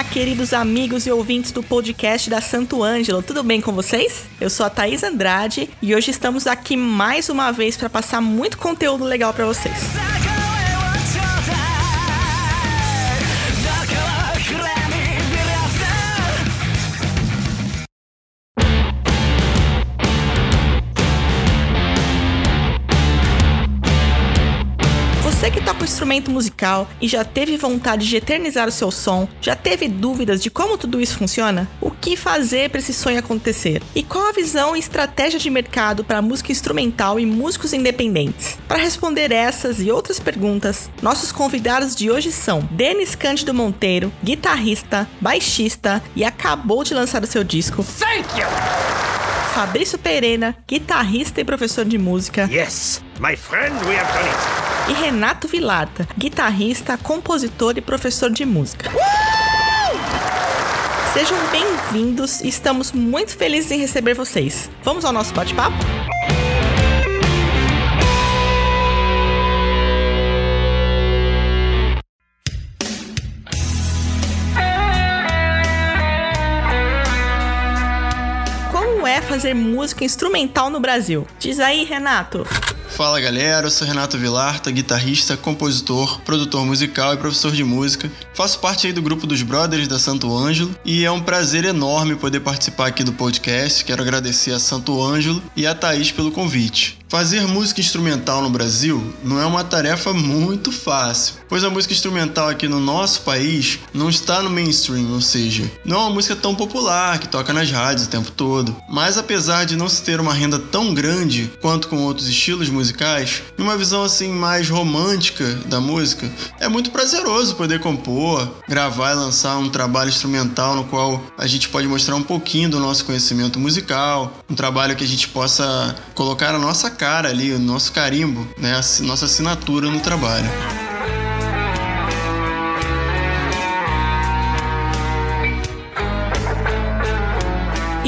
Olá, queridos amigos e ouvintes do podcast da Santo Ângelo, tudo bem com vocês? Eu sou a Thaís Andrade e hoje estamos aqui mais uma vez para passar muito conteúdo legal para vocês. Instrumento musical e já teve vontade de eternizar o seu som, já teve dúvidas de como tudo isso funciona? O que fazer para esse sonho acontecer? E qual a visão e estratégia de mercado para música instrumental e músicos independentes? Para responder essas e outras perguntas, nossos convidados de hoje são Denis Cândido Monteiro, guitarrista, baixista e acabou de lançar o seu disco. Thank you! Fabrício Pereira, guitarrista e professor de música. Yes, my friend, we have done it. E Renato Vilarta, guitarrista, compositor e professor de música. Sejam bem-vindos e estamos muito felizes em receber vocês. Vamos ao nosso bate-papo? Fazer música instrumental no Brasil? Diz aí, Renato. Fala galera, eu sou Renato Vilarta, guitarrista, compositor, produtor musical e professor de música. Faço parte aí do grupo dos Brothers da Santo Ângelo e é um prazer enorme poder participar aqui do podcast. Quero agradecer a Santo Ângelo e a Thaís pelo convite. Fazer música instrumental no Brasil não é uma tarefa muito fácil, pois a música instrumental aqui no nosso país não está no mainstream, ou seja, não é uma música tão popular que toca nas rádios o tempo todo. Mas apesar de não se ter uma renda tão grande quanto com outros estilos musicais, e uma visão assim mais romântica da música, é muito prazeroso poder compor, gravar e lançar um trabalho instrumental no qual a gente pode mostrar um pouquinho do nosso conhecimento musical, um trabalho que a gente possa colocar a nossa cara ali, o nosso carimbo, né, a nossa assinatura no trabalho.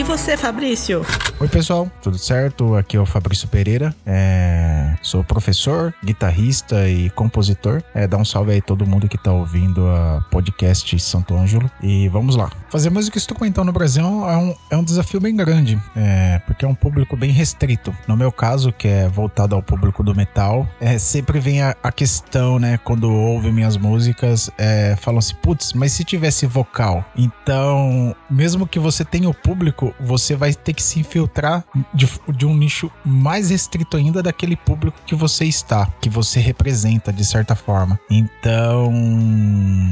E você, Fabrício? Oi, pessoal, tudo certo? Aqui é o Fabrício Pereira. É... Sou professor, guitarrista e compositor. É, dá um salve aí todo mundo que tá ouvindo a podcast Santo Ângelo. E vamos lá. Fazer música instrumental no Brasil é um, é um desafio bem grande, é, porque é um público bem restrito. No meu caso, que é voltado ao público do metal, é, sempre vem a, a questão, né? Quando ouve minhas músicas, é, falam assim: putz, mas se tivesse vocal? Então, mesmo que você tenha o público, você vai ter que se infiltrar de, de um nicho mais restrito ainda daquele público que você está, que você representa de certa forma. Então,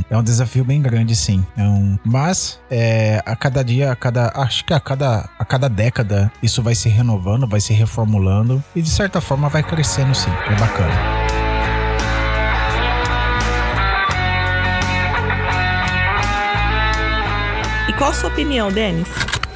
é um desafio bem grande, sim. Um, mas é, a cada dia, a cada, acho que a cada, a cada década, isso vai se renovando, vai se reformulando e de certa forma vai crescendo, sim. É bacana. E qual a sua opinião, Denis?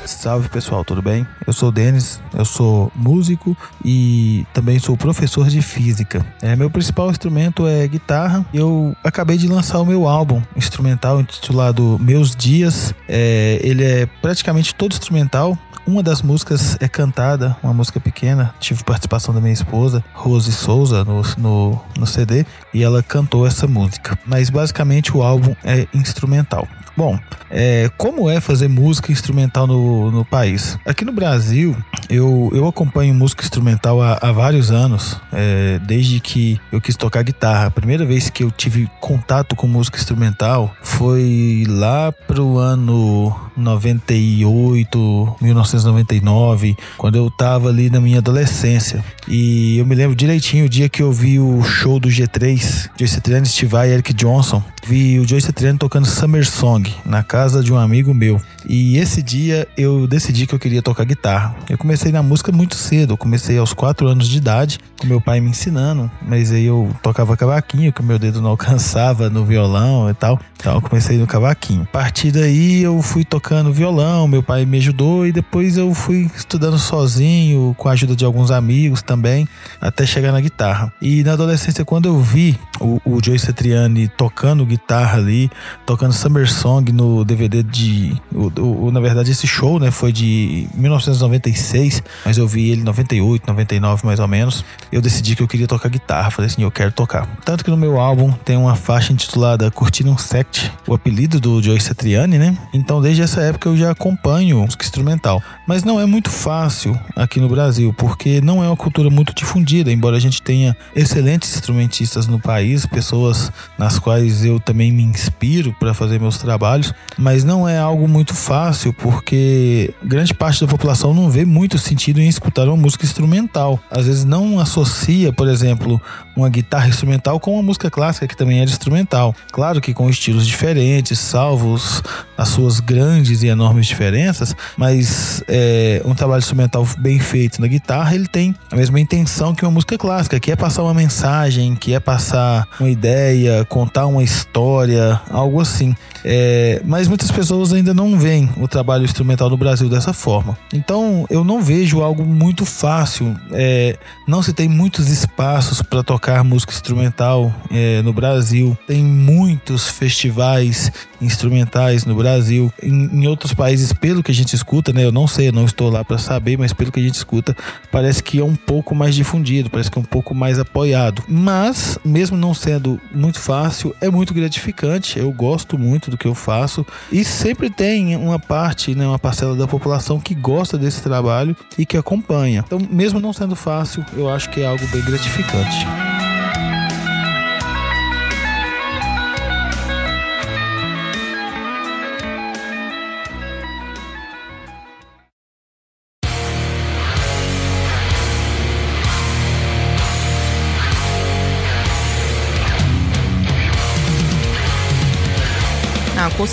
Salve pessoal, tudo bem? Eu sou o Denis, eu sou músico e também sou professor de física. É, meu principal instrumento é guitarra. Eu acabei de lançar o meu álbum instrumental intitulado Meus Dias. É, ele é praticamente todo instrumental. Uma das músicas é cantada, uma música pequena. Tive participação da minha esposa, Rose Souza, no, no, no CD, e ela cantou essa música. Mas basicamente o álbum é instrumental. Bom, é, como é fazer música instrumental no, no país? Aqui no Brasil, eu, eu acompanho música instrumental há, há vários anos, é, desde que eu quis tocar guitarra. A primeira vez que eu tive contato com música instrumental foi lá pro ano 98, 1999, quando eu tava ali na minha adolescência. E eu me lembro direitinho o dia que eu vi o show do G3, Joyce Satriani, Steve e Eric Johnson. Vi o Joyce Satriani tocando Summer Song na casa de um amigo meu. E esse dia eu decidi que eu queria tocar guitarra. Eu comecei na música muito cedo, eu comecei aos 4 anos de idade, com meu pai me ensinando, mas aí eu tocava cavaquinho, que o meu dedo não alcançava no violão e tal. Então eu comecei no cavaquinho. A partir daí eu fui tocando violão, meu pai me ajudou e depois eu fui estudando sozinho, com a ajuda de alguns amigos também, até chegar na guitarra. E na adolescência, quando eu vi o, o Joey Satriani tocando guitarra ali, tocando Summer Song no DVD de. O, o, na verdade, esse show né, foi de 1996, mas eu vi ele em 98, 99 mais ou menos. Eu decidi que eu queria tocar guitarra. Falei assim, eu quero tocar. Tanto que no meu álbum tem uma faixa intitulada Curtindo um Sect, o apelido do Joey Satriani, né? Então desde essa época eu já acompanho música instrumental. Mas não é muito fácil aqui no Brasil, porque não é uma cultura muito difundida, embora a gente tenha excelentes instrumentistas no país, pessoas nas quais eu também me inspiro para fazer meus trabalhos, mas não é algo muito fácil porque grande parte da população não vê muito sentido em escutar uma música instrumental. Às vezes não associa, por exemplo, uma guitarra instrumental com uma música clássica que também é instrumental. Claro que com estilos diferentes, salvos as suas grandes e enormes diferenças, mas é, um trabalho instrumental bem feito na guitarra, ele tem a mesma intenção que uma música clássica, que é passar uma mensagem, que é passar uma ideia, contar uma história, algo assim. É, mas muitas pessoas ainda não veem o trabalho instrumental no Brasil dessa forma. Então eu não vejo algo muito fácil. É, não se tem muitos espaços para tocar música instrumental é, no Brasil. Tem muitos festivais instrumentais no Brasil. Em, em, outros países, pelo que a gente escuta, né? Eu não sei, eu não estou lá para saber, mas pelo que a gente escuta, parece que é um pouco mais difundido, parece que é um pouco mais apoiado. Mas, mesmo não sendo muito fácil, é muito gratificante. Eu gosto muito do que eu faço e sempre tem uma parte, né, uma parcela da população que gosta desse trabalho e que acompanha. Então, mesmo não sendo fácil, eu acho que é algo bem gratificante.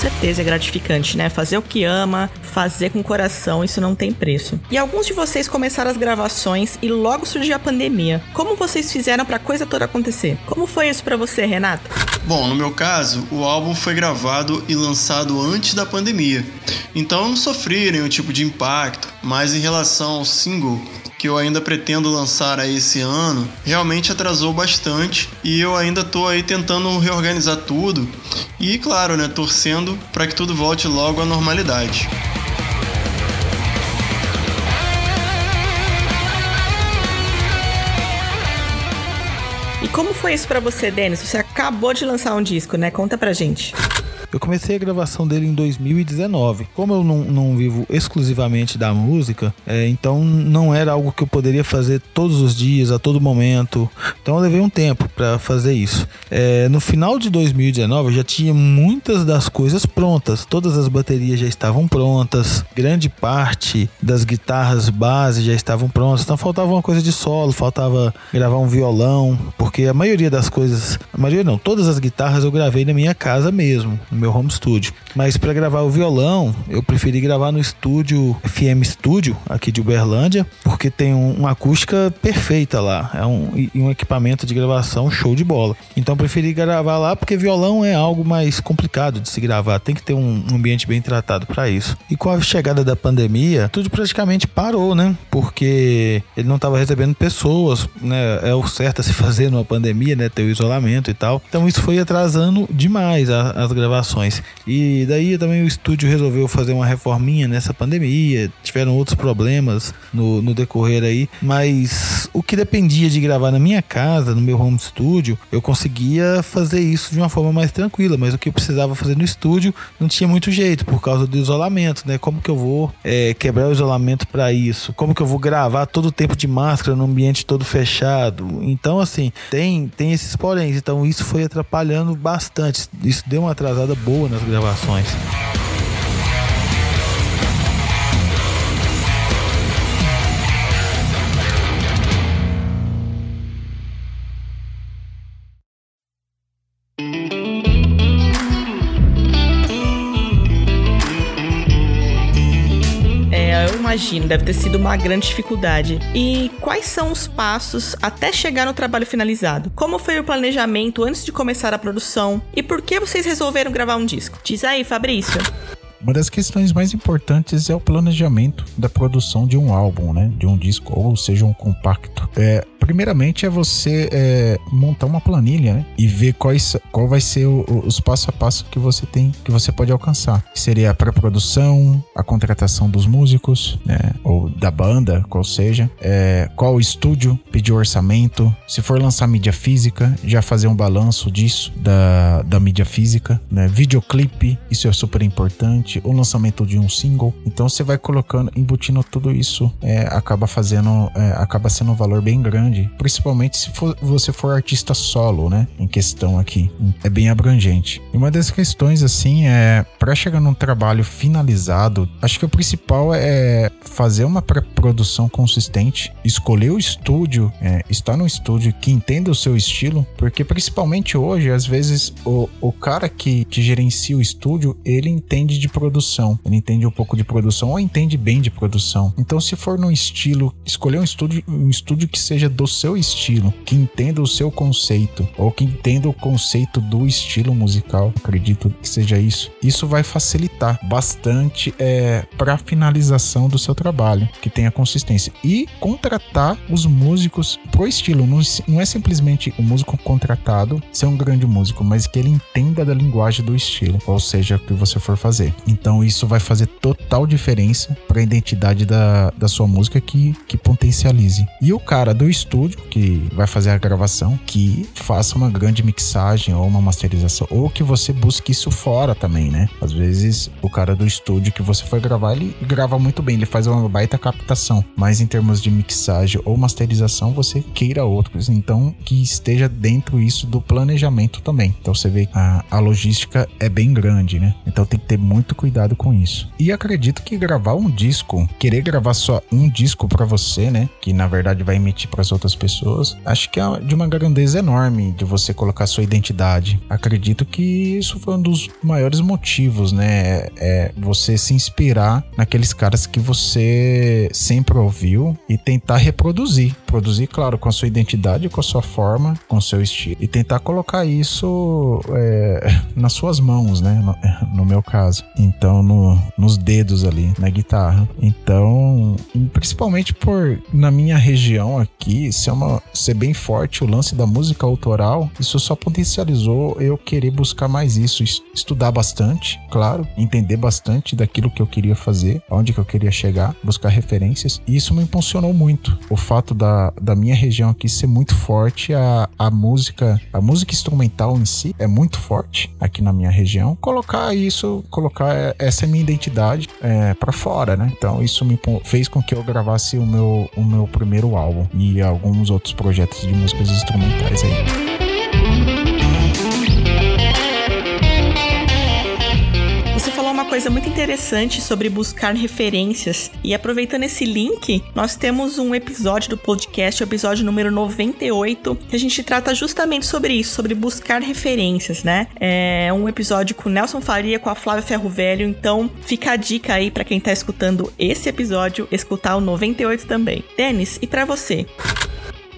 Certeza é gratificante, né? Fazer o que ama, fazer com coração, isso não tem preço. E alguns de vocês começaram as gravações e logo surgiu a pandemia. Como vocês fizeram para a coisa toda acontecer? Como foi isso para você, Renato? Bom, no meu caso, o álbum foi gravado e lançado antes da pandemia. Então não sofri nenhum tipo de impacto, mas em relação ao single, que eu ainda pretendo lançar aí esse ano, realmente atrasou bastante e eu ainda tô aí tentando reorganizar tudo e, claro, né, torcendo para que tudo volte logo à normalidade. E como foi isso para você, Denis? Você acabou de lançar um disco, né? Conta pra gente. Eu comecei a gravação dele em 2019. Como eu não, não vivo exclusivamente da música, é, então não era algo que eu poderia fazer todos os dias, a todo momento. Então eu levei um tempo para fazer isso. É, no final de 2019 eu já tinha muitas das coisas prontas. Todas as baterias já estavam prontas. Grande parte das guitarras base já estavam prontas. Então faltava uma coisa de solo, faltava gravar um violão, porque a maioria das coisas, a maioria não, todas as guitarras eu gravei na minha casa mesmo meu home studio. Mas para gravar o violão, eu preferi gravar no estúdio FM Studio, aqui de Uberlândia, porque tem um, uma acústica perfeita lá. É um, e um equipamento de gravação show de bola. Então preferi gravar lá porque violão é algo mais complicado de se gravar. Tem que ter um ambiente bem tratado para isso. E com a chegada da pandemia, tudo praticamente parou, né? Porque ele não estava recebendo pessoas, né? É o certo a se fazer numa pandemia, né? Ter o isolamento e tal. Então isso foi atrasando demais as gravações gravações. E daí também o estúdio resolveu fazer uma reforminha nessa pandemia, tiveram outros problemas no, no decorrer aí, mas o que dependia de gravar na minha casa, no meu home studio, eu conseguia fazer isso de uma forma mais tranquila, mas o que eu precisava fazer no estúdio não tinha muito jeito por causa do isolamento, né? Como que eu vou é, quebrar o isolamento para isso? Como que eu vou gravar todo o tempo de máscara no ambiente todo fechado? Então, assim, tem, tem esses poréns. Então, isso foi atrapalhando bastante. Isso deu uma atrasada boa nas gravações. Imagino, deve ter sido uma grande dificuldade. E quais são os passos até chegar no trabalho finalizado? Como foi o planejamento antes de começar a produção? E por que vocês resolveram gravar um disco? Diz aí, Fabrício. Uma das questões mais importantes é o planejamento da produção de um álbum, né? De um disco, ou seja, um compacto. É, primeiramente é você é, montar uma planilha, né? E ver quais, qual vai ser o, os passo a passo que você tem, que você pode alcançar. Seria a pré-produção, a contratação dos músicos, né? Ou da banda, qual seja. É, qual estúdio, pedir orçamento. Se for lançar mídia física, já fazer um balanço disso, da, da mídia física, né? Videoclipe, isso é super importante. O lançamento de um single. Então você vai colocando, embutindo tudo isso, é, acaba fazendo, é, acaba sendo um valor bem grande. Principalmente se for, você for artista solo, né? Em questão aqui. É bem abrangente. E uma das questões, assim, é para chegar num trabalho finalizado, acho que o principal é fazer uma pré-produção consistente, escolher o estúdio, é, estar no estúdio que entenda o seu estilo, porque principalmente hoje, às vezes, o, o cara que, que gerencia o estúdio, ele entende de produção, ele entende um pouco de produção ou entende bem de produção. Então, se for no estilo, escolher um estúdio, um estúdio que seja do seu estilo, que entenda o seu conceito, ou que entenda o conceito do estilo musical, acredito que seja isso. Isso vai facilitar bastante é, para a finalização do seu trabalho, que tenha consistência. E contratar os músicos pro estilo. Não, não é simplesmente o músico contratado ser um grande músico, mas que ele entenda da linguagem do estilo, ou seja, o que você for fazer. Então isso vai fazer total diferença para a identidade da, da sua música que, que potencialize. E o cara do estúdio que vai fazer a gravação, que faça uma grande mixagem ou uma masterização, ou que você busque isso fora também, né? Às vezes o cara do estúdio que você foi gravar, ele grava muito bem, ele faz uma baita captação, mas em termos de mixagem ou masterização, você queira outros, então que esteja dentro isso do planejamento também. Então você vê a, a logística é bem grande, né? Então tem que ter muito cuidado com isso. E acredito que gravar um disco, querer gravar só um disco para você, né? Que na verdade vai emitir para as outras pessoas, acho que é de uma grandeza enorme de você colocar sua identidade. Acredito que isso foi um dos maiores motivos, né? É você se inspirar naqueles caras que você sempre ouviu e tentar reproduzir. Produzir, claro, com a sua identidade, com a sua forma, com o seu estilo. E tentar colocar isso é, nas suas mãos, né? No, no meu caso. Então, no, nos dedos ali, na guitarra. Então, principalmente por, na minha região aqui, ser, uma, ser bem forte o lance da música autoral, isso só potencializou eu querer buscar mais isso, estudar bastante, claro, entender bastante daquilo que eu queria fazer, onde que eu queria chegar, buscar referências. E isso me impulsionou muito. O fato da, da minha região aqui ser muito forte, a, a música, a música instrumental em si é muito forte aqui na minha região. Colocar isso, colocar essa minha identidade é, para fora, né? Então isso me fez com que eu gravasse o meu, o meu primeiro álbum e alguns outros projetos de músicas instrumentais aí. Coisa muito interessante sobre buscar referências. E aproveitando esse link, nós temos um episódio do podcast, o episódio número 98, que a gente trata justamente sobre isso, sobre buscar referências, né? É um episódio com Nelson Faria, com a Flávia Ferro Velho. Então, fica a dica aí para quem tá escutando esse episódio, escutar o 98 também. Denis, e para você?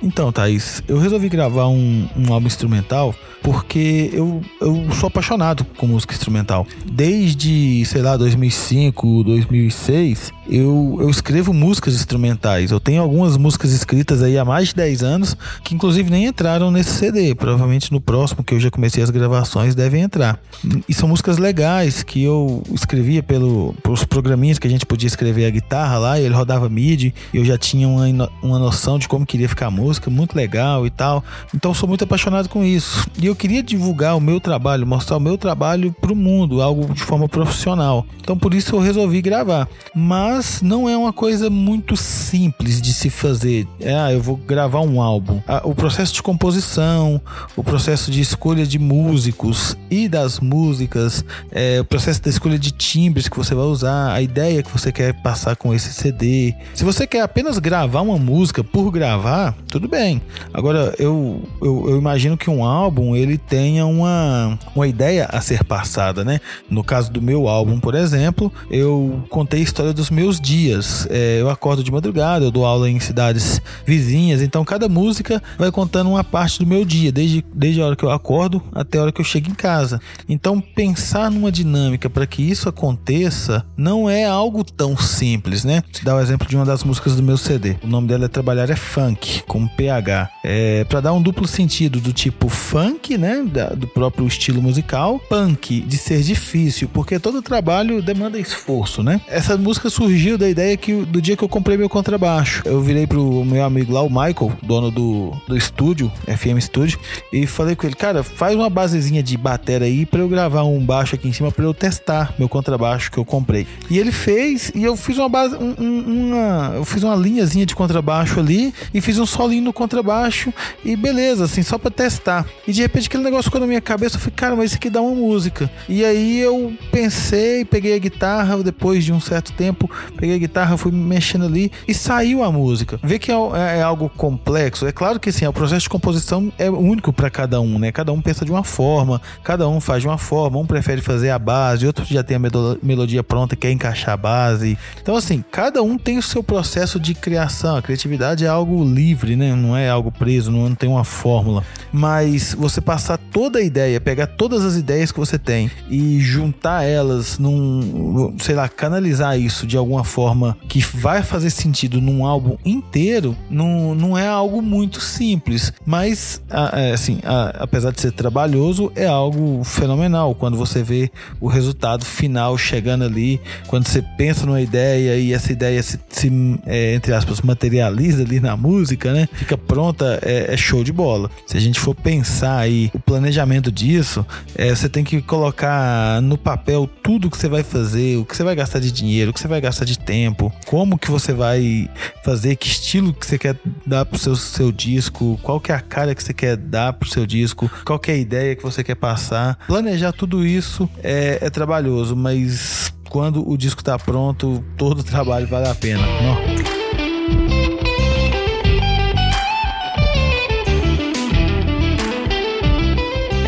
Então, Thaís, eu resolvi gravar um, um álbum instrumental porque eu, eu sou apaixonado com música instrumental. Desde, sei lá, 2005, 2006, eu, eu escrevo músicas instrumentais. Eu tenho algumas músicas escritas aí há mais de 10 anos, que inclusive nem entraram nesse CD. Provavelmente no próximo, que eu já comecei as gravações, devem entrar. E são músicas legais que eu escrevia pelo, pelos programinhas que a gente podia escrever a guitarra lá, e ele rodava MIDI. Eu já tinha uma, uma noção de como queria ficar a música, muito legal e tal. Então sou muito apaixonado com isso. E eu eu queria divulgar o meu trabalho, mostrar o meu trabalho para o mundo, algo de forma profissional. Então por isso eu resolvi gravar. Mas não é uma coisa muito simples de se fazer. É, ah, eu vou gravar um álbum. Ah, o processo de composição, o processo de escolha de músicos e das músicas, é, o processo da escolha de timbres que você vai usar, a ideia que você quer passar com esse CD. Se você quer apenas gravar uma música por gravar, tudo bem. Agora eu, eu, eu imagino que um álbum ele tenha uma, uma ideia a ser passada, né? No caso do meu álbum, por exemplo, eu contei a história dos meus dias. É, eu acordo de madrugada, eu dou aula em cidades vizinhas, então cada música vai contando uma parte do meu dia, desde, desde a hora que eu acordo até a hora que eu chego em casa. Então, pensar numa dinâmica para que isso aconteça não é algo tão simples, né? Vou dar o exemplo de uma das músicas do meu CD. O nome dela é Trabalhar é Funk, com um PH. É para dar um duplo sentido do tipo funk, né, da, do próprio estilo musical, punk de ser difícil, porque todo trabalho demanda esforço, né? Essa música surgiu da ideia que do dia que eu comprei meu contrabaixo. Eu virei pro meu amigo lá, o Michael, dono do, do estúdio, FM Studio, e falei com ele, cara, faz uma basezinha de bateria aí para eu gravar um baixo aqui em cima para eu testar meu contrabaixo que eu comprei. E ele fez e eu fiz uma base, um, uma, eu fiz uma linhazinha de contrabaixo ali e fiz um solinho no contrabaixo e beleza, assim, só para testar. E de repente aquele negócio ficou na minha cabeça, eu falei, cara, mas isso aqui dá uma música. E aí eu pensei, peguei a guitarra, depois de um certo tempo, peguei a guitarra, fui mexendo ali e saiu a música. Vê que é, é, é algo complexo. É claro que assim, o processo de composição é único para cada um, né? Cada um pensa de uma forma, cada um faz de uma forma, um prefere fazer a base, outro já tem a melodia pronta, quer encaixar a base. Então, assim, cada um tem o seu processo de criação. A criatividade é algo livre, né? Não é algo preso, não tem uma fórmula. Mas você passar toda a ideia, pegar todas as ideias que você tem e juntar elas num, sei lá, canalizar isso de alguma forma que vai fazer sentido num álbum inteiro, não, não é algo muito simples. Mas, é, assim, apesar de ser trabalhoso, é algo fenomenal quando você vê o resultado final chegando ali, quando você pensa numa ideia e essa ideia se, se é, entre aspas, materializa ali na música, né? Fica pronta, é, é, show de bola. Se a gente for pensar aí o planejamento disso, é, você tem que colocar no papel tudo que você vai fazer, o que você vai gastar de dinheiro, o que você vai gastar de tempo, como que você vai fazer, que estilo que você quer dar pro seu, seu disco, qual que é a cara que você quer dar pro seu disco, qual que é a ideia que você quer passar. Planejar tudo isso é, é trabalhoso, mas quando o disco tá pronto, todo o trabalho vale a pena. Não?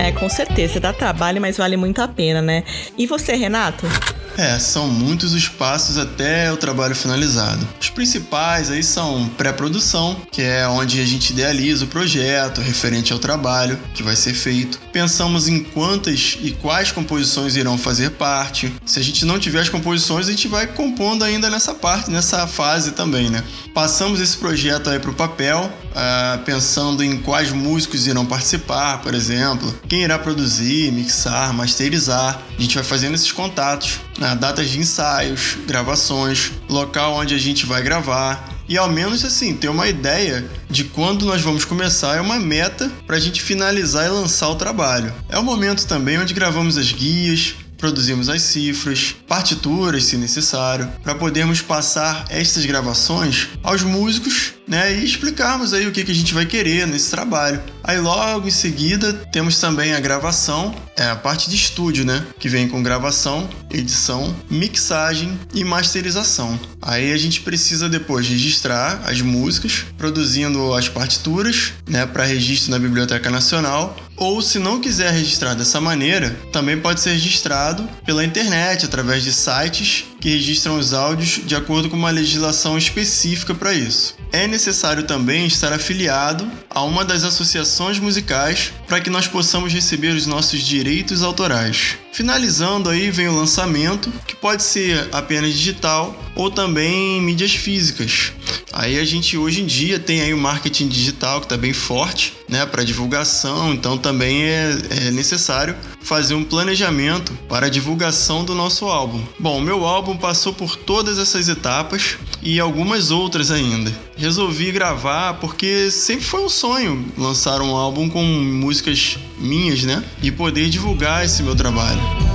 É, com certeza. Dá trabalho, mas vale muito a pena, né? E você, Renato? É, são muitos os passos até o trabalho finalizado. Os principais aí são pré-produção, que é onde a gente idealiza o projeto referente ao trabalho que vai ser feito. Pensamos em quantas e quais composições irão fazer parte. Se a gente não tiver as composições, a gente vai compondo ainda nessa parte, nessa fase também, né? Passamos esse projeto aí para o papel, uh, pensando em quais músicos irão participar, por exemplo, quem irá produzir, mixar, masterizar. A gente vai fazendo esses contatos né, datas de ensaios, gravações, local onde a gente vai gravar. E ao menos assim, ter uma ideia de quando nós vamos começar é uma meta para a gente finalizar e lançar o trabalho. É o momento também onde gravamos as guias, produzimos as cifras, partituras, se necessário, para podermos passar estas gravações aos músicos né, e explicarmos aí o que, que a gente vai querer nesse trabalho. Aí logo em seguida temos também a gravação, é a parte de estúdio, né, que vem com gravação, edição, mixagem e masterização. Aí a gente precisa depois registrar as músicas, produzindo as partituras, né, para registro na Biblioteca Nacional ou se não quiser registrar dessa maneira, também pode ser registrado pela internet através de sites que registram os áudios de acordo com uma legislação específica para isso. É necessário também estar afiliado a uma das associações musicais para que nós possamos receber os nossos direitos autorais. Finalizando aí vem o lançamento, que pode ser apenas digital ou também em mídias físicas. Aí a gente hoje em dia tem aí o marketing digital que está bem forte, né, para divulgação. Então também é, é, necessário fazer um planejamento para a divulgação do nosso álbum. Bom, meu álbum passou por todas essas etapas e algumas outras ainda. Resolvi gravar porque sempre foi um sonho lançar um álbum com músicas minhas, né, e poder divulgar esse meu trabalho.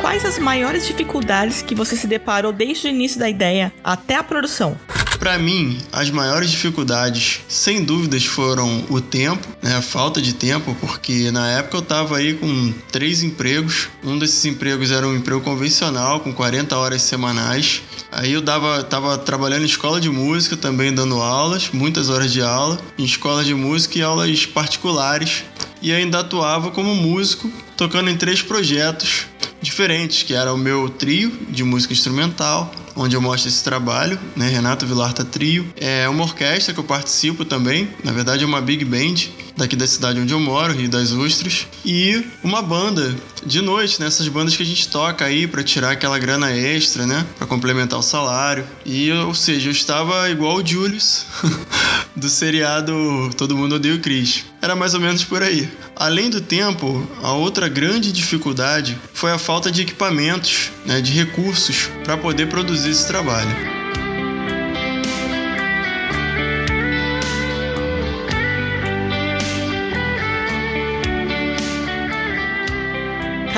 Quais as maiores dificuldades que você se deparou desde o início da ideia até a produção? Para mim, as maiores dificuldades, sem dúvidas, foram o tempo, né? A falta de tempo, porque na época eu tava aí com três empregos. Um desses empregos era um emprego convencional, com 40 horas semanais. Aí eu dava, tava trabalhando em escola de música, também dando aulas, muitas horas de aula, em escola de música e aulas particulares. E ainda atuava como músico, tocando em três projetos diferentes, que era o meu trio de música instrumental, onde eu mostro esse trabalho, né? Renato Vilarta Trio. É uma orquestra que eu participo também, na verdade é uma big band daqui da cidade onde eu moro, Rio das Ostras, e uma banda de noite, né? Essas bandas que a gente toca aí para tirar aquela grana extra, né? Para complementar o salário. E, ou seja, eu estava igual o Julius do seriado Todo Mundo Odeia o Chris. Era mais ou menos por aí. Além do tempo, a outra grande dificuldade foi a falta de equipamentos, né, de recursos para poder produzir esse trabalho.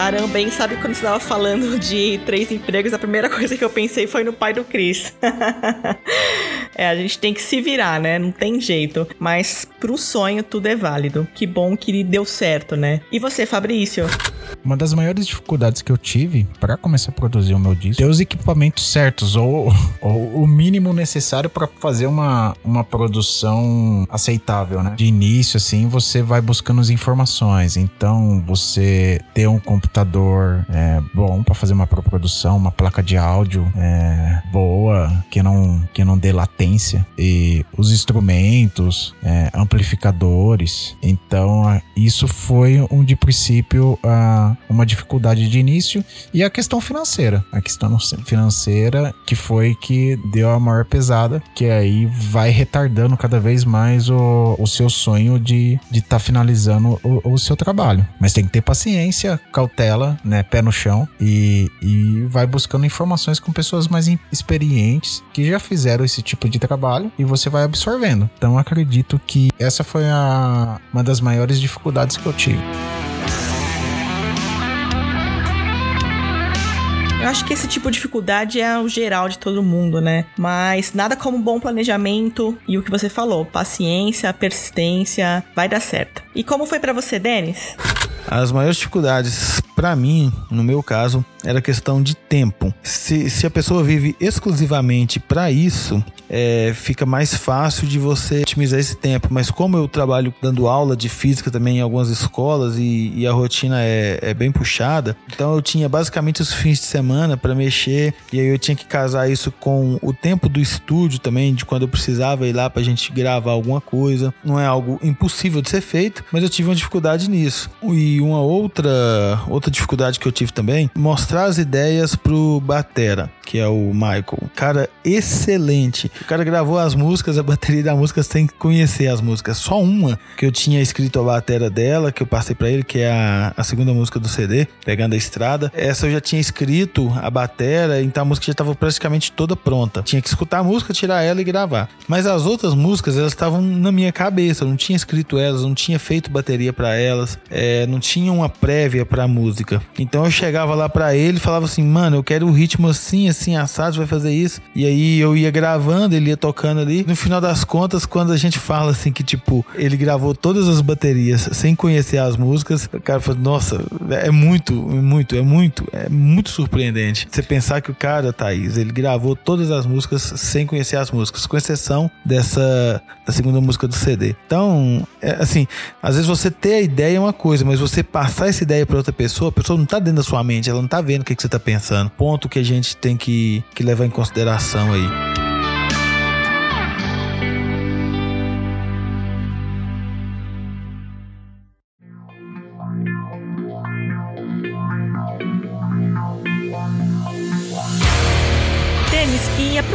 Caramba, bem sabe quando você estava falando de três empregos, a primeira coisa que eu pensei foi no pai do Chris. é, a gente tem que se virar, né? Não tem jeito. Mas pro sonho tudo é válido. Que bom que deu certo, né? E você, Fabrício? Uma das maiores dificuldades que eu tive para começar a produzir o meu disco ter os equipamentos certos ou, ou o mínimo necessário para fazer uma, uma produção aceitável, né? De início, assim, você vai buscando as informações. Então, você ter um computador é, bom para fazer uma produção, uma placa de áudio é, boa, que não, que não dê latência, e os instrumentos, é, amplificadores. Então, isso foi um de princípio. Uh, uma, dificuldade de início e a questão financeira. A questão financeira que foi que deu a maior pesada, que aí vai retardando cada vez mais o, o seu sonho de estar de tá finalizando o, o, seu trabalho. Mas tem que ter paciência, cautela, né, pé no chão e, e vai buscando informações com pessoas mais experientes que já fizeram esse tipo de trabalho e você vai absorvendo. Então acredito que essa foi a, uma das maiores dificuldades que eu tive. Eu acho que esse tipo de dificuldade é o geral de todo mundo, né? Mas nada como bom planejamento e o que você falou, paciência, persistência, vai dar certo. E como foi para você, Denis? As maiores dificuldades para mim, no meu caso, era questão de tempo. Se, se a pessoa vive exclusivamente para isso, é, fica mais fácil de você otimizar esse tempo. Mas como eu trabalho dando aula de física também em algumas escolas e, e a rotina é, é, bem puxada, então eu tinha basicamente os fins de semana para mexer e aí eu tinha que casar isso com o tempo do estúdio também, de quando eu precisava ir lá para a gente gravar alguma coisa. Não é algo impossível de ser feito, mas eu tive uma dificuldade nisso. E uma outra, outra dificuldade que eu tive também, mostrar as ideias pro Batera, que é o Michael. Cara, excelente. O cara gravou as músicas, a bateria da música sem conhecer as músicas. Só uma que eu tinha escrito a bateria dela, que eu passei para ele, que é a, a segunda música do CD, Pegando a Estrada. Essa eu já tinha escrito a bateria, então a música já estava praticamente toda pronta. Tinha que escutar a música, tirar ela e gravar. Mas as outras músicas, elas estavam na minha cabeça. Eu não tinha escrito elas, não tinha feito bateria para elas, é, não tinha uma prévia pra música. Então eu chegava lá para ele e falava assim, mano, eu quero um ritmo assim, assim, assado, vai fazer isso. E aí eu ia gravando ele ia tocando ali. No final das contas, quando a gente fala assim que, tipo, ele gravou todas as baterias sem conhecer as músicas, o cara fala, nossa, é muito, muito, é muito, é muito surpreendente. Você pensar que o cara, Thaís, ele gravou todas as músicas sem conhecer as músicas, com exceção dessa, da segunda música do CD. Então, é, assim, às vezes você ter a ideia é uma coisa, mas você passar essa ideia para outra pessoa, a pessoa não tá dentro da sua mente, ela não tá vendo o que, que você tá pensando. Ponto que a gente tem que, que levar em consideração aí.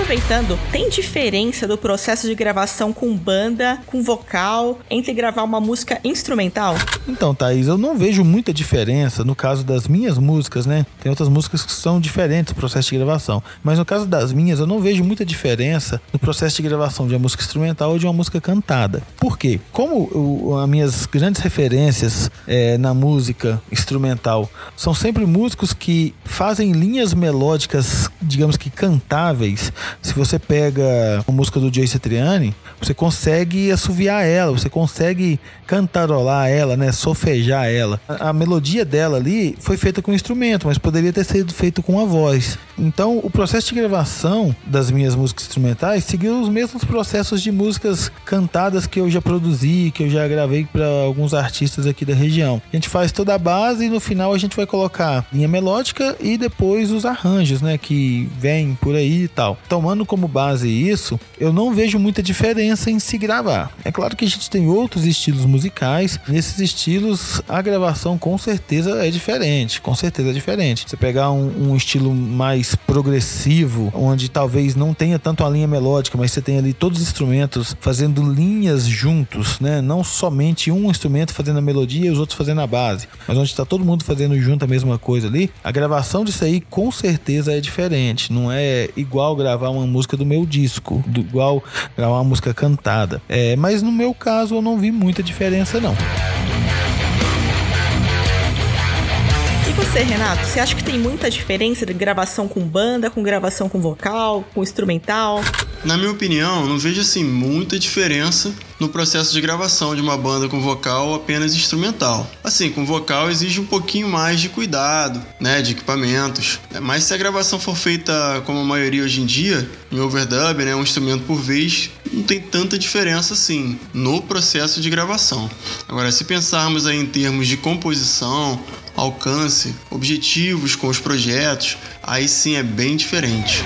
Aproveitando, tem diferença do processo de gravação com banda, com vocal, entre gravar uma música instrumental? Então, Thaís, eu não vejo muita diferença no caso das minhas músicas, né? Tem outras músicas que são diferentes do processo de gravação. Mas no caso das minhas, eu não vejo muita diferença no processo de gravação de uma música instrumental ou de uma música cantada. Por quê? Como as minhas grandes referências é, na música instrumental são sempre músicos que fazem linhas melódicas, digamos que cantáveis. Se você pega a música do Jay Satriani, você consegue assoviar ela, você consegue cantarolar ela, né, sofejar ela. A, a melodia dela ali foi feita com instrumento, mas poderia ter sido feito com a voz. Então, o processo de gravação das minhas músicas instrumentais seguiu os mesmos processos de músicas cantadas que eu já produzi, que eu já gravei para alguns artistas aqui da região. A gente faz toda a base e no final a gente vai colocar linha melódica e depois os arranjos, né, que vem por aí e tal. Tomando como base isso, eu não vejo muita diferença em se gravar. É claro que a gente tem outros estilos musicais, nesses estilos a gravação com certeza é diferente, com certeza é diferente. Você pegar um, um estilo mais progressivo, onde talvez não tenha tanto a linha melódica, mas você tem ali todos os instrumentos fazendo linhas juntos, né? Não somente um instrumento fazendo a melodia e os outros fazendo a base, mas onde está todo mundo fazendo junto a mesma coisa ali. A gravação disso aí com certeza é diferente, não é igual gravar uma música do meu disco, do, igual gravar uma música cantada. É, mas no meu caso eu não vi muita diferença não. Você, Renato, você acha que tem muita diferença de gravação com banda, com gravação com vocal, com instrumental? Na minha opinião, não vejo assim muita diferença no processo de gravação de uma banda com vocal apenas instrumental. Assim, com vocal exige um pouquinho mais de cuidado, né, de equipamentos. Mas se a gravação for feita como a maioria hoje em dia, em overdub, né, um instrumento por vez, não tem tanta diferença assim no processo de gravação. Agora, se pensarmos aí em termos de composição, alcance, objetivos com os projetos, aí sim é bem diferente.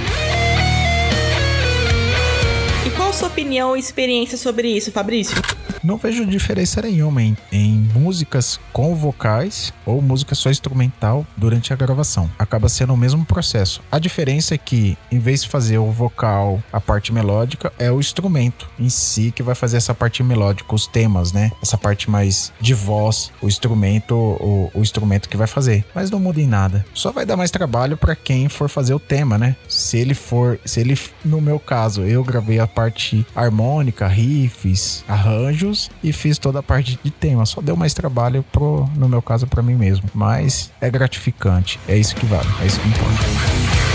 E qual a sua opinião e experiência sobre isso, Fabrício? Não vejo diferença nenhuma em, em músicas com vocais ou música só instrumental durante a gravação. Acaba sendo o mesmo processo. A diferença é que, em vez de fazer o vocal, a parte melódica, é o instrumento em si que vai fazer essa parte melódica, os temas, né? Essa parte mais de voz, o instrumento, o, o instrumento que vai fazer. Mas não muda em nada. Só vai dar mais trabalho para quem for fazer o tema, né? Se ele for, se ele, no meu caso, eu gravei a parte harmônica, riffs, arranjos e fiz toda a parte de tema. Só deu mais trabalho pro, no meu caso, para mim mesmo. Mas é gratificante. É isso que vale. É isso que importa.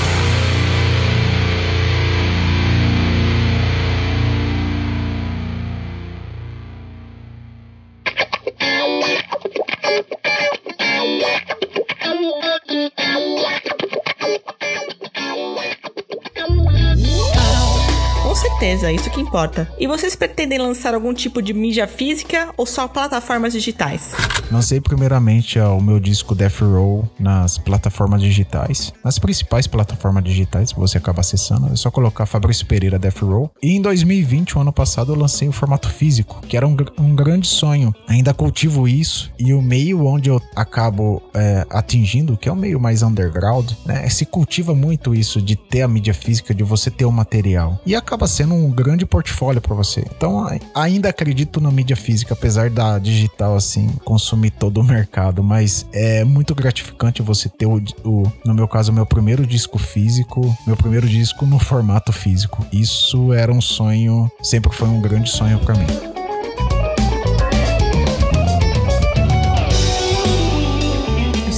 Certeza, isso que importa. E vocês pretendem lançar algum tipo de mídia física ou só plataformas digitais? Lancei primeiramente o meu disco Death Row nas plataformas digitais, nas principais plataformas digitais que você acaba acessando, é só colocar Fabrício Pereira Death Row. E em 2020, o ano passado, eu lancei o formato físico, que era um, um grande sonho. Ainda cultivo isso e o meio onde eu acabo é, atingindo, que é o meio mais underground, né, se cultiva muito isso de ter a mídia física, de você ter o material. E acaba sendo um grande portfólio para você. Então, ainda acredito na mídia física, apesar da digital, assim, consumir todo o mercado. Mas é muito gratificante você ter, o, o no meu caso, o meu primeiro disco físico, meu primeiro disco no formato físico. Isso era um sonho, sempre foi um grande sonho para mim.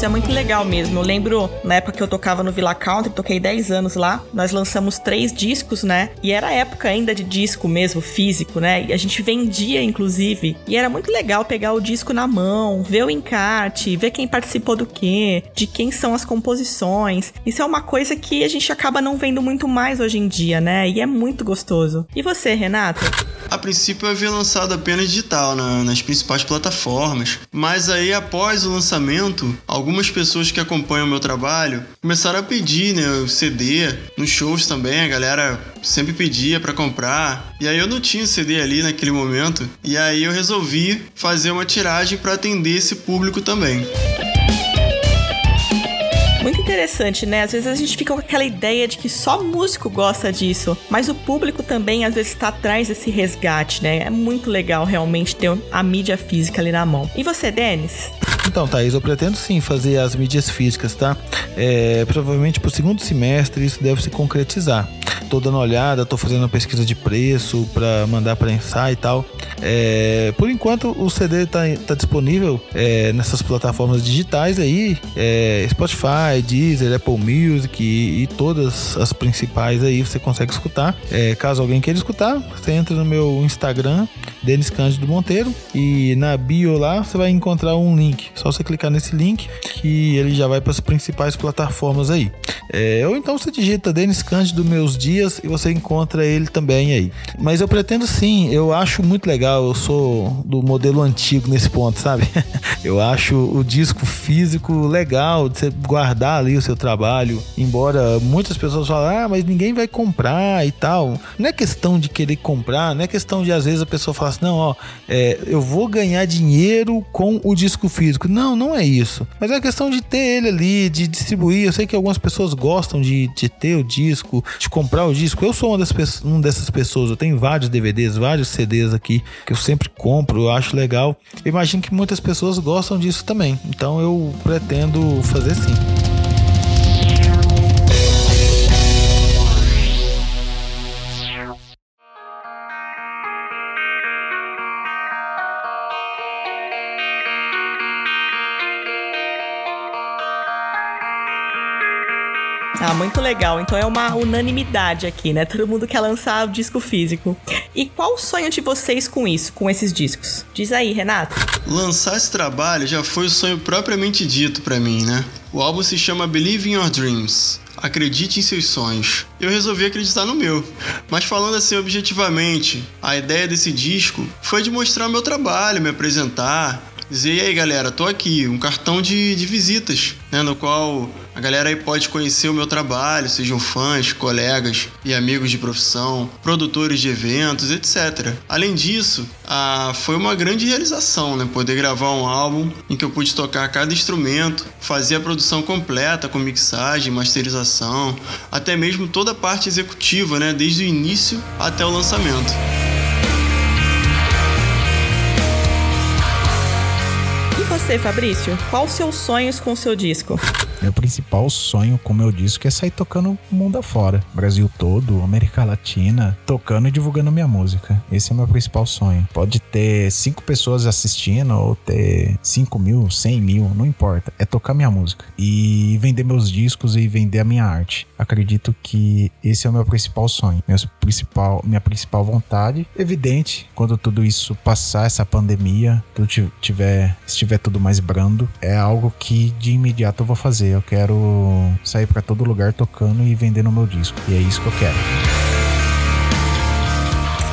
É muito legal mesmo. Eu lembro na época que eu tocava no Villa Country, toquei 10 anos lá. Nós lançamos três discos, né? E era época ainda de disco mesmo, físico, né? E a gente vendia, inclusive. E era muito legal pegar o disco na mão, ver o encarte, ver quem participou do quê, de quem são as composições. Isso é uma coisa que a gente acaba não vendo muito mais hoje em dia, né? E é muito gostoso. E você, Renato? A princípio havia lançado apenas digital na, nas principais plataformas, mas aí após o lançamento, algumas pessoas que acompanham o meu trabalho começaram a pedir né, o CD, nos shows também, a galera sempre pedia para comprar. E aí eu não tinha CD ali naquele momento, e aí eu resolvi fazer uma tiragem para atender esse público também. Interessante, né? Às vezes a gente fica com aquela ideia de que só músico gosta disso, mas o público também às vezes está atrás desse resgate, né? É muito legal realmente ter a mídia física ali na mão. E você, Denis? Então, Thaís, eu pretendo sim fazer as mídias físicas, tá? É, provavelmente pro segundo semestre isso deve se concretizar. Tô dando uma olhada, tô fazendo uma pesquisa de preço para mandar prensar e tal. É, por enquanto o CD tá, tá disponível é, nessas plataformas digitais aí, é, Spotify, Deezer, Apple Music e, e, todas as principais aí você consegue escutar. É, caso alguém queira escutar, você entra no meu Instagram, Denis Cândido Monteiro, e na bio lá você vai encontrar um link. Só você clicar nesse link que ele já vai para as principais plataformas aí. É, ou então você digita Denis Cândido Meus Dias e você encontra ele também aí. Mas eu pretendo sim, eu acho muito legal, eu sou do modelo antigo nesse ponto, sabe? eu acho o disco físico legal de você guardar ali o seu trabalho, embora muitas pessoas falem, ah, mas ninguém vai comprar e tal. Não é questão de querer comprar, não é questão de às vezes a pessoa falar assim, não, ó, é, eu vou ganhar dinheiro com o disco físico. Não, não é isso. Mas é questão de ter ele ali, de distribuir. Eu sei que algumas pessoas gostam de, de ter o disco, de comprar o disco. Eu sou uma, das, uma dessas pessoas. Eu tenho vários DVDs, vários CDs aqui que eu sempre compro, eu acho legal. Eu imagino que muitas pessoas gostam disso também. Então eu pretendo fazer sim. Ah, muito legal. Então é uma unanimidade aqui, né? Todo mundo quer lançar o disco físico. E qual o sonho de vocês com isso, com esses discos? Diz aí, Renato. Lançar esse trabalho já foi o sonho propriamente dito para mim, né? O álbum se chama Believe in Your Dreams. Acredite em seus sonhos. Eu resolvi acreditar no meu. Mas falando assim objetivamente, a ideia desse disco foi de mostrar o meu trabalho, me apresentar, dizer, e aí galera, tô aqui, um cartão de, de visitas, né, no qual a galera aí pode conhecer o meu trabalho, sejam fãs, colegas e amigos de profissão, produtores de eventos, etc. Além disso, ah, foi uma grande realização, né, poder gravar um álbum em que eu pude tocar cada instrumento, fazer a produção completa com mixagem, masterização, até mesmo toda a parte executiva, né, desde o início até o lançamento. você, Fabrício? Qual os seus sonhos com o seu disco? Meu principal sonho com meu disco é sair tocando o mundo afora. Brasil todo, América Latina, tocando e divulgando minha música. Esse é meu principal sonho. Pode ter cinco pessoas assistindo ou ter cinco mil, cem mil, não importa. É tocar minha música. E vender meus discos e vender a minha arte. Acredito que esse é o meu principal sonho. Meu principal, minha principal vontade. Evidente, quando tudo isso passar, essa pandemia, tudo tiver, estiver tudo mais brando, é algo que de imediato eu vou fazer. Eu quero sair para todo lugar tocando e vendendo meu disco. E é isso que eu quero.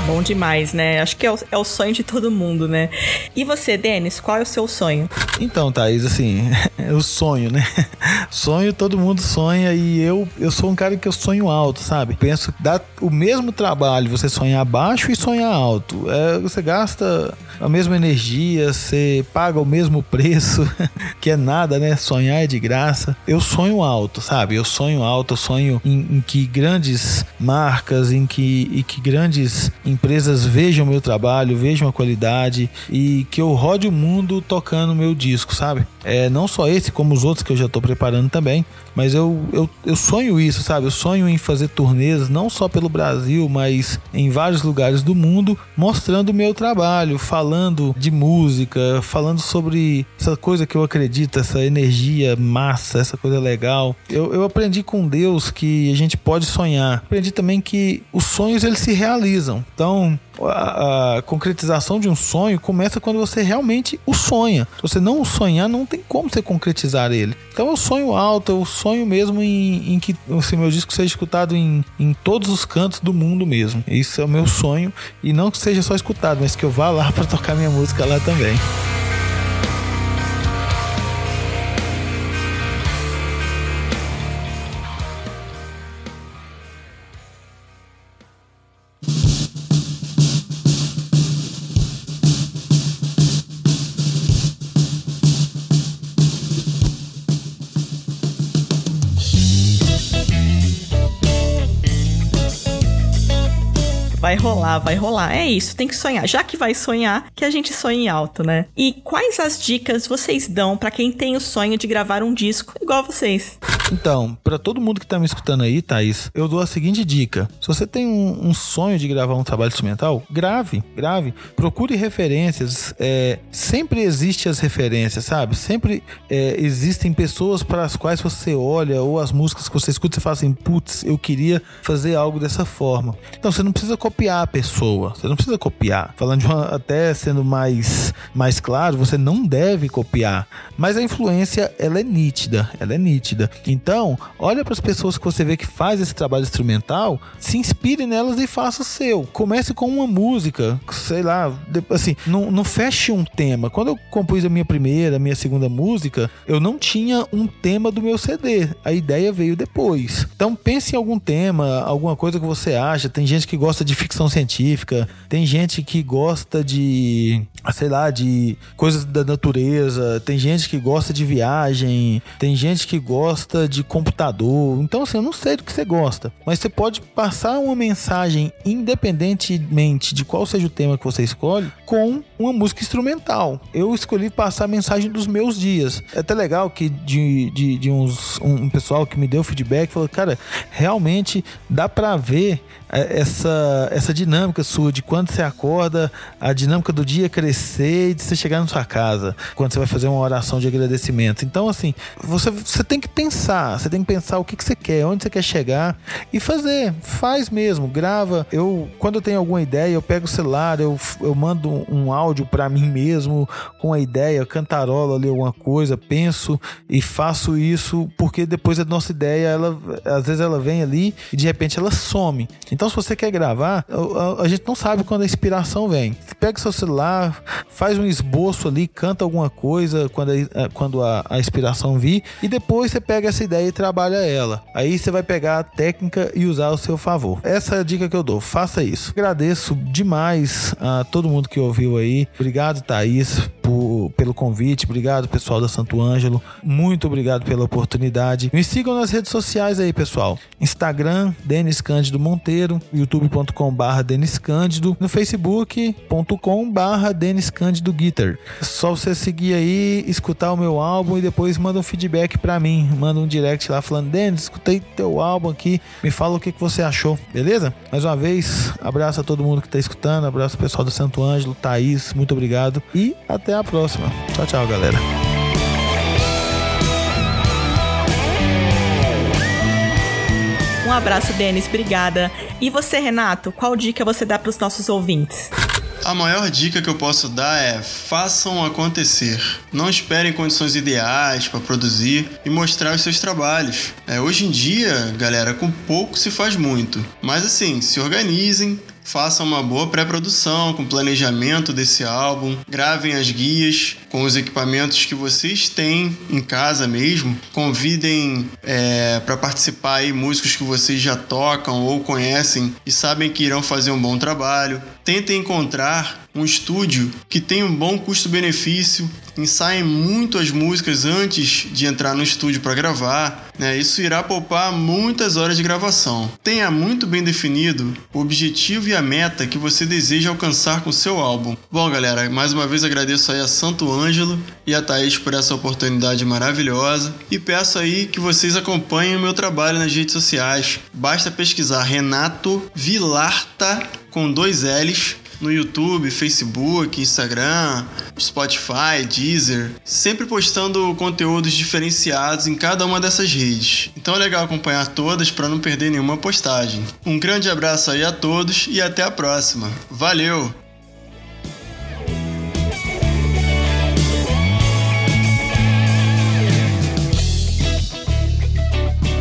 Bom demais, né? Acho que é o, é o sonho de todo mundo, né? E você, Denis, qual é o seu sonho? Então, Thaís, assim, é o sonho, né? Sonho, todo mundo sonha e eu, eu sou um cara que eu sonho alto, sabe? Penso que dá o mesmo trabalho você sonhar baixo e sonhar alto. É, você gasta a mesma energia, você paga o mesmo preço, que é nada, né? Sonhar é de graça. Eu sonho alto, sabe? Eu sonho alto, eu sonho em, em que grandes marcas, em que, em que grandes empresas vejam meu trabalho, vejam a qualidade e que eu rode o mundo tocando meu disco, sabe? É, não só esse, como os outros que eu já estou preparando também, mas eu, eu, eu sonho isso, sabe? Eu sonho em fazer turnês não só pelo Brasil, mas em vários lugares do mundo, mostrando o meu trabalho, falando de música, falando sobre essa coisa que eu acredito, essa energia massa, essa coisa legal. Eu, eu aprendi com Deus que a gente pode sonhar. Aprendi também que os sonhos eles se realizam. Então, a, a, concretização de um sonho começa quando você realmente o sonha. Se você não o sonhar, não tem como você concretizar ele. Então eu sonho alto, eu sonho mesmo em, em que o meu disco seja escutado em, em todos os cantos do mundo mesmo. Isso é o meu sonho. E não que seja só escutado, mas que eu vá lá para tocar minha música lá também. Rolar, vai rolar. É isso, tem que sonhar. Já que vai sonhar, que a gente sonhe alto, né? E quais as dicas vocês dão para quem tem o sonho de gravar um disco igual vocês? Então, para todo mundo que tá me escutando aí, Thaís, eu dou a seguinte dica. Se você tem um, um sonho de gravar um trabalho instrumental, grave, grave. Procure referências. É, sempre existe as referências, sabe? Sempre é, existem pessoas para as quais você olha ou as músicas que você escuta e fala assim, putz, eu queria fazer algo dessa forma. Então, você não precisa copiar a pessoa. Você não precisa copiar. Falando uma, até sendo mais, mais claro, você não deve copiar. Mas a influência, ela é nítida. Ela é nítida. Então, olha para as pessoas que você vê que faz esse trabalho instrumental, se inspire nelas e faça o seu. Comece com uma música, sei lá, assim, não, não feche um tema. Quando eu compus a minha primeira, a minha segunda música, eu não tinha um tema do meu CD. A ideia veio depois. Então pense em algum tema, alguma coisa que você acha. Tem gente que gosta de ficção científica, tem gente que gosta de, sei lá, de coisas da natureza, tem gente que gosta de viagem, tem gente que gosta de computador. Então, assim, eu não sei do que você gosta, mas você pode passar uma mensagem independentemente de qual seja o tema que você escolhe com uma música instrumental. Eu escolhi passar a mensagem dos meus dias. É até legal que de, de, de uns, um pessoal que me deu feedback falou, cara, realmente dá para ver é, essa, essa dinâmica sua de quando você acorda, a dinâmica do dia crescer e de você chegar na sua casa, quando você vai fazer uma oração de agradecimento. Então, assim, você, você tem que pensar, você tem que pensar o que, que você quer, onde você quer chegar e fazer. Faz mesmo, grava. Eu, quando eu tenho alguma ideia, eu pego o celular, eu, eu mando um áudio para mim mesmo com a ideia, cantarola ali alguma coisa, penso e faço isso porque depois a nossa ideia, ela, às vezes ela vem ali e de repente ela some. Então, se você quer gravar, a, a gente não sabe quando a inspiração vem. Pega seu celular, faz um esboço ali, canta alguma coisa quando a, quando a, a inspiração vir, e depois você pega essa ideia e trabalha ela. Aí você vai pegar a técnica e usar ao seu favor. Essa é a dica que eu dou. Faça isso. Agradeço demais a todo mundo que ouviu aí. Obrigado, Thaís, por, pelo convite. Obrigado, pessoal da Santo Ângelo. Muito obrigado pela oportunidade. Me sigam nas redes sociais aí, pessoal. Instagram, Denis Cândido Monteiro youtube.com/barra Denis Cândido, no facebook.com/barra Denis Cândido Guitar. Só você seguir aí, escutar o meu álbum e depois manda um feedback para mim, manda um direct lá falando: Denis, escutei teu álbum aqui, me fala o que, que você achou, beleza? Mais uma vez, abraço a todo mundo que tá escutando, abraço ao pessoal do Santo Ângelo, Thaís, muito obrigado e até a próxima. Tchau, tchau, galera. Um abraço, Denis, obrigada. E você, Renato, qual dica você dá para os nossos ouvintes? A maior dica que eu posso dar é façam acontecer. Não esperem condições ideais para produzir e mostrar os seus trabalhos. É, hoje em dia, galera, com pouco se faz muito. Mas assim, se organizem, façam uma boa pré-produção com planejamento desse álbum, gravem as guias com os equipamentos que vocês têm em casa mesmo, convidem é, para participar aí músicos que vocês já tocam ou conhecem e sabem que irão fazer um bom trabalho. Tentem encontrar um estúdio que tem um bom custo-benefício, ensaiem muito as músicas antes de entrar no estúdio para gravar, né? Isso irá poupar muitas horas de gravação. Tenha muito bem definido o objetivo e a meta que você deseja alcançar com seu álbum. Bom, galera, mais uma vez agradeço aí a Santo Ângelo e a Thaís por essa oportunidade maravilhosa e peço aí que vocês acompanhem o meu trabalho nas redes sociais. Basta pesquisar Renato Vilarta com dois L's no YouTube, Facebook, Instagram, Spotify, Deezer, sempre postando conteúdos diferenciados em cada uma dessas redes. Então é legal acompanhar todas para não perder nenhuma postagem. Um grande abraço aí a todos e até a próxima. Valeu!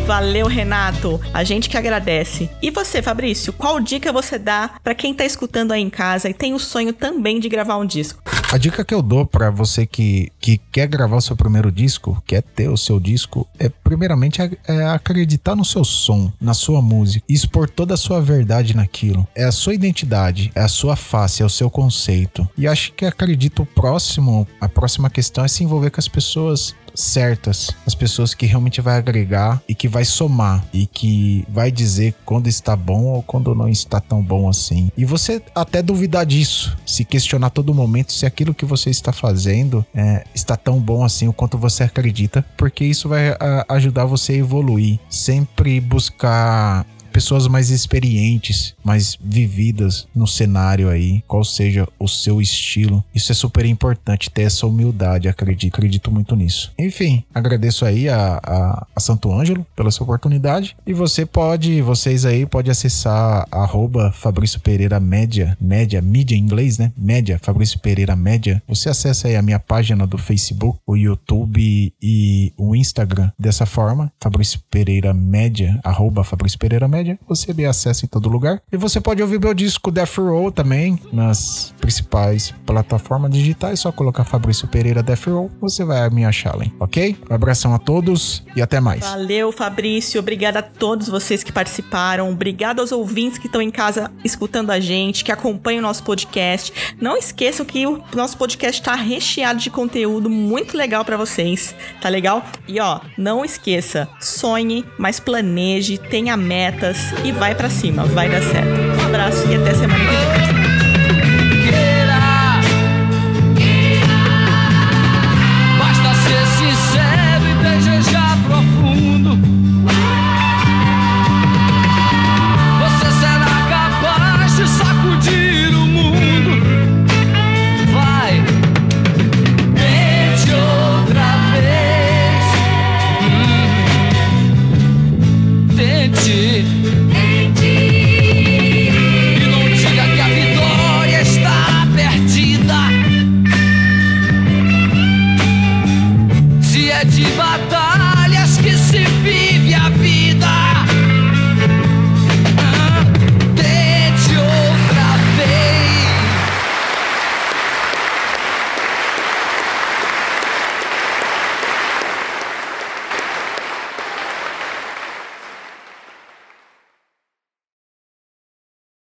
Valeu, Renato. A gente que agradece. E você, Fabrício, qual dica você dá para quem tá escutando aí em casa e tem o sonho também de gravar um disco? A dica que eu dou para você que, que quer gravar o seu primeiro disco, quer ter o seu disco, é primeiramente é acreditar no seu som, na sua música, expor toda a sua verdade naquilo. É a sua identidade, é a sua face, é o seu conceito. E acho que acredito o próximo, a próxima questão é se envolver com as pessoas certas, as pessoas que realmente vai agregar e que vai somar e que vai dizer quando está bom ou quando não está tão bom assim. E você até duvidar disso, se questionar todo momento se aquilo que você está fazendo é, está tão bom assim o quanto você acredita, porque isso vai a, ajudar você a evoluir, sempre buscar pessoas mais experientes, mais vividas no cenário aí, qual seja o seu estilo. Isso é super importante, ter essa humildade, acredito, acredito muito nisso. Enfim, agradeço aí a, a, a Santo Ângelo pela sua oportunidade e você pode, vocês aí pode acessar arroba Fabrício Pereira Média, média, mídia em inglês, né? Média, Fabrício Pereira Média. Você acessa aí a minha página do Facebook, o YouTube e o Instagram dessa forma, Fabrício Pereira Média, arroba Fabrício Pereira Média você vê acesso em todo lugar. E você pode ouvir meu disco Death Row também nas principais plataformas digitais. Só colocar Fabrício Pereira Death Row, você vai me achar lá, ok? Um abração a todos e até mais. Valeu, Fabrício. Obrigada a todos vocês que participaram. Obrigado aos ouvintes que estão em casa escutando a gente, que acompanham o nosso podcast. Não esqueçam que o nosso podcast está recheado de conteúdo muito legal para vocês, tá legal? E ó, não esqueça, sonhe, mas planeje, tenha metas e vai para cima, vai dar certo. Um abraço e até semana que vem.